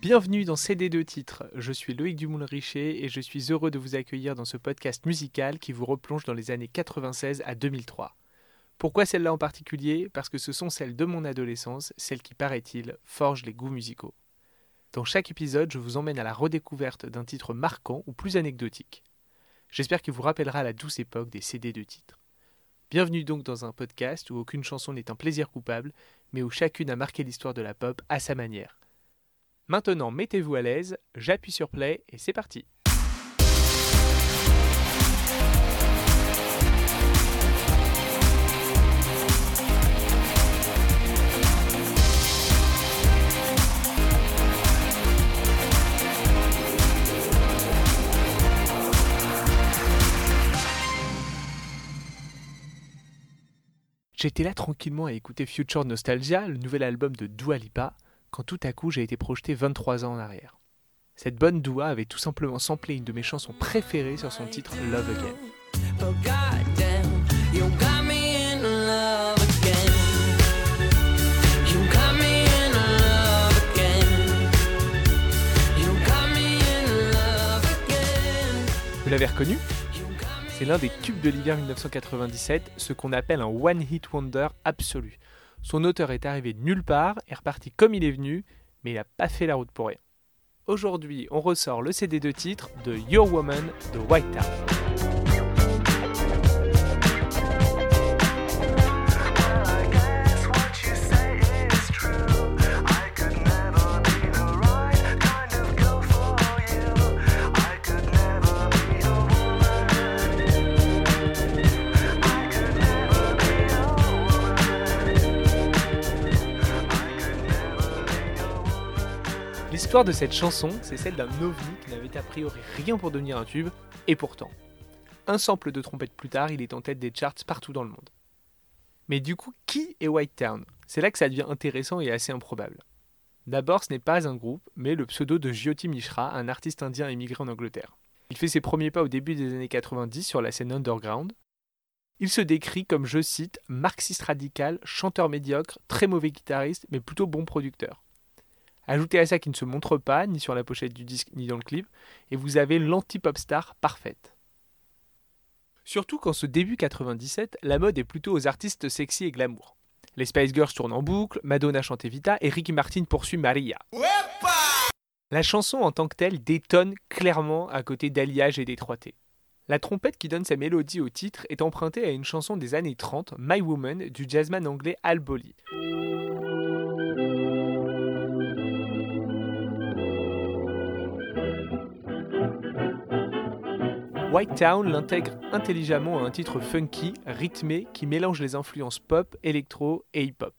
Bienvenue dans CD2 titres. Je suis Loïc Dumoulin-Richer et je suis heureux de vous accueillir dans ce podcast musical qui vous replonge dans les années 96 à 2003. Pourquoi celle-là en particulier? Parce que ce sont celles de mon adolescence, celles qui, paraît-il, forgent les goûts musicaux. Dans chaque épisode, je vous emmène à la redécouverte d'un titre marquant ou plus anecdotique. J'espère qu'il vous rappellera la douce époque des CD de titres. Bienvenue donc dans un podcast où aucune chanson n'est un plaisir coupable, mais où chacune a marqué l'histoire de la pop à sa manière. Maintenant, mettez-vous à l'aise, j'appuie sur play et c'est parti. J'étais là tranquillement à écouter Future Nostalgia, le nouvel album de Dua Lipa, quand tout à coup j'ai été projeté 23 ans en arrière. Cette bonne Dua avait tout simplement samplé une de mes chansons préférées sur son titre Love Again. Vous l'avez reconnu? C'est l'un des tubes de l'hiver 1997, ce qu'on appelle un one-hit wonder absolu. Son auteur est arrivé de nulle part, est reparti comme il est venu, mais il n'a pas fait la route pour rien. Aujourd'hui, on ressort le CD de titre de Your Woman de White Town. L'histoire de cette chanson, c'est celle d'un ovni qui n'avait a priori rien pour devenir un tube, et pourtant. Un sample de trompette plus tard, il est en tête des charts partout dans le monde. Mais du coup, qui est White Town? C'est là que ça devient intéressant et assez improbable. D'abord, ce n'est pas un groupe, mais le pseudo de Jyoti Mishra, un artiste indien émigré en Angleterre. Il fait ses premiers pas au début des années 90 sur la scène underground. Il se décrit comme, je cite, marxiste radical, chanteur médiocre, très mauvais guitariste, mais plutôt bon producteur. Ajoutez à ça qu'il ne se montre pas, ni sur la pochette du disque, ni dans le clip, et vous avez l'anti-pop star parfaite. Surtout qu'en ce début 97, la mode est plutôt aux artistes sexy et glamour. Les Spice Girls tournent en boucle, Madonna chante Vita et Ricky Martin poursuit Maria. la chanson en tant que telle détonne clairement à côté d'alliage et d'étroité. La trompette qui donne sa mélodie au titre est empruntée à une chanson des années 30, My Woman, du jazzman anglais Al Bolly. White Town l'intègre intelligemment à un titre funky, rythmé, qui mélange les influences pop, électro et hip-hop.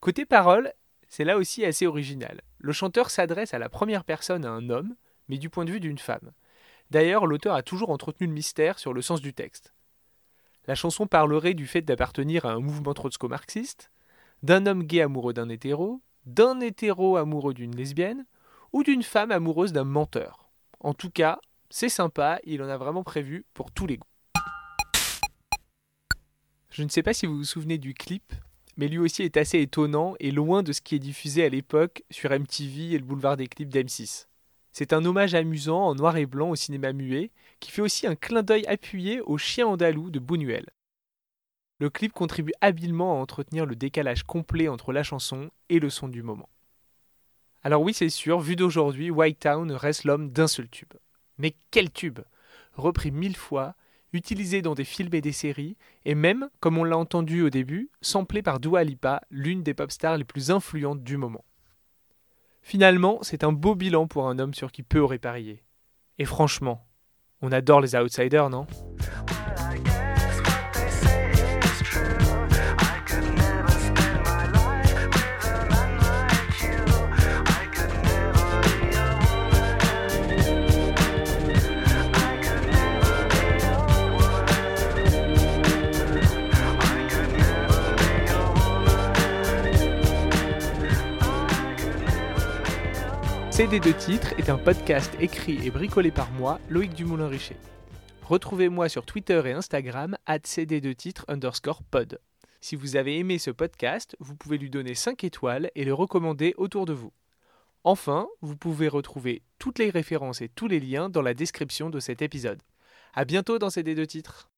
Côté parole, c'est là aussi assez original. Le chanteur s'adresse à la première personne à un homme, mais du point de vue d'une femme. D'ailleurs, l'auteur a toujours entretenu le mystère sur le sens du texte. La chanson parlerait du fait d'appartenir à un mouvement trotsko-marxiste, d'un homme gay amoureux d'un hétéro, d'un hétéro amoureux d'une lesbienne, ou d'une femme amoureuse d'un menteur. En tout cas, c'est sympa, il en a vraiment prévu pour tous les goûts. Je ne sais pas si vous vous souvenez du clip, mais lui aussi est assez étonnant et loin de ce qui est diffusé à l'époque sur MTV et le boulevard des clips d'M6. C'est un hommage amusant en noir et blanc au cinéma muet, qui fait aussi un clin d'œil appuyé au chien andalou de Buñuel. Le clip contribue habilement à entretenir le décalage complet entre la chanson et le son du moment. Alors oui, c'est sûr, vu d'aujourd'hui, White Town reste l'homme d'un seul tube. Mais quel tube Repris mille fois, utilisé dans des films et des séries, et même, comme on l'a entendu au début, samplé par Dua Lipa, l'une des pop stars les plus influentes du moment. Finalement, c'est un beau bilan pour un homme sur qui peu aurait parié. Et franchement, on adore les outsiders, non? CD de titres est un podcast écrit et bricolé par moi, Loïc Dumoulin-Richer. Retrouvez-moi sur Twitter et Instagram, at CD de titres underscore pod. Si vous avez aimé ce podcast, vous pouvez lui donner 5 étoiles et le recommander autour de vous. Enfin, vous pouvez retrouver toutes les références et tous les liens dans la description de cet épisode. À bientôt dans ces deux titres.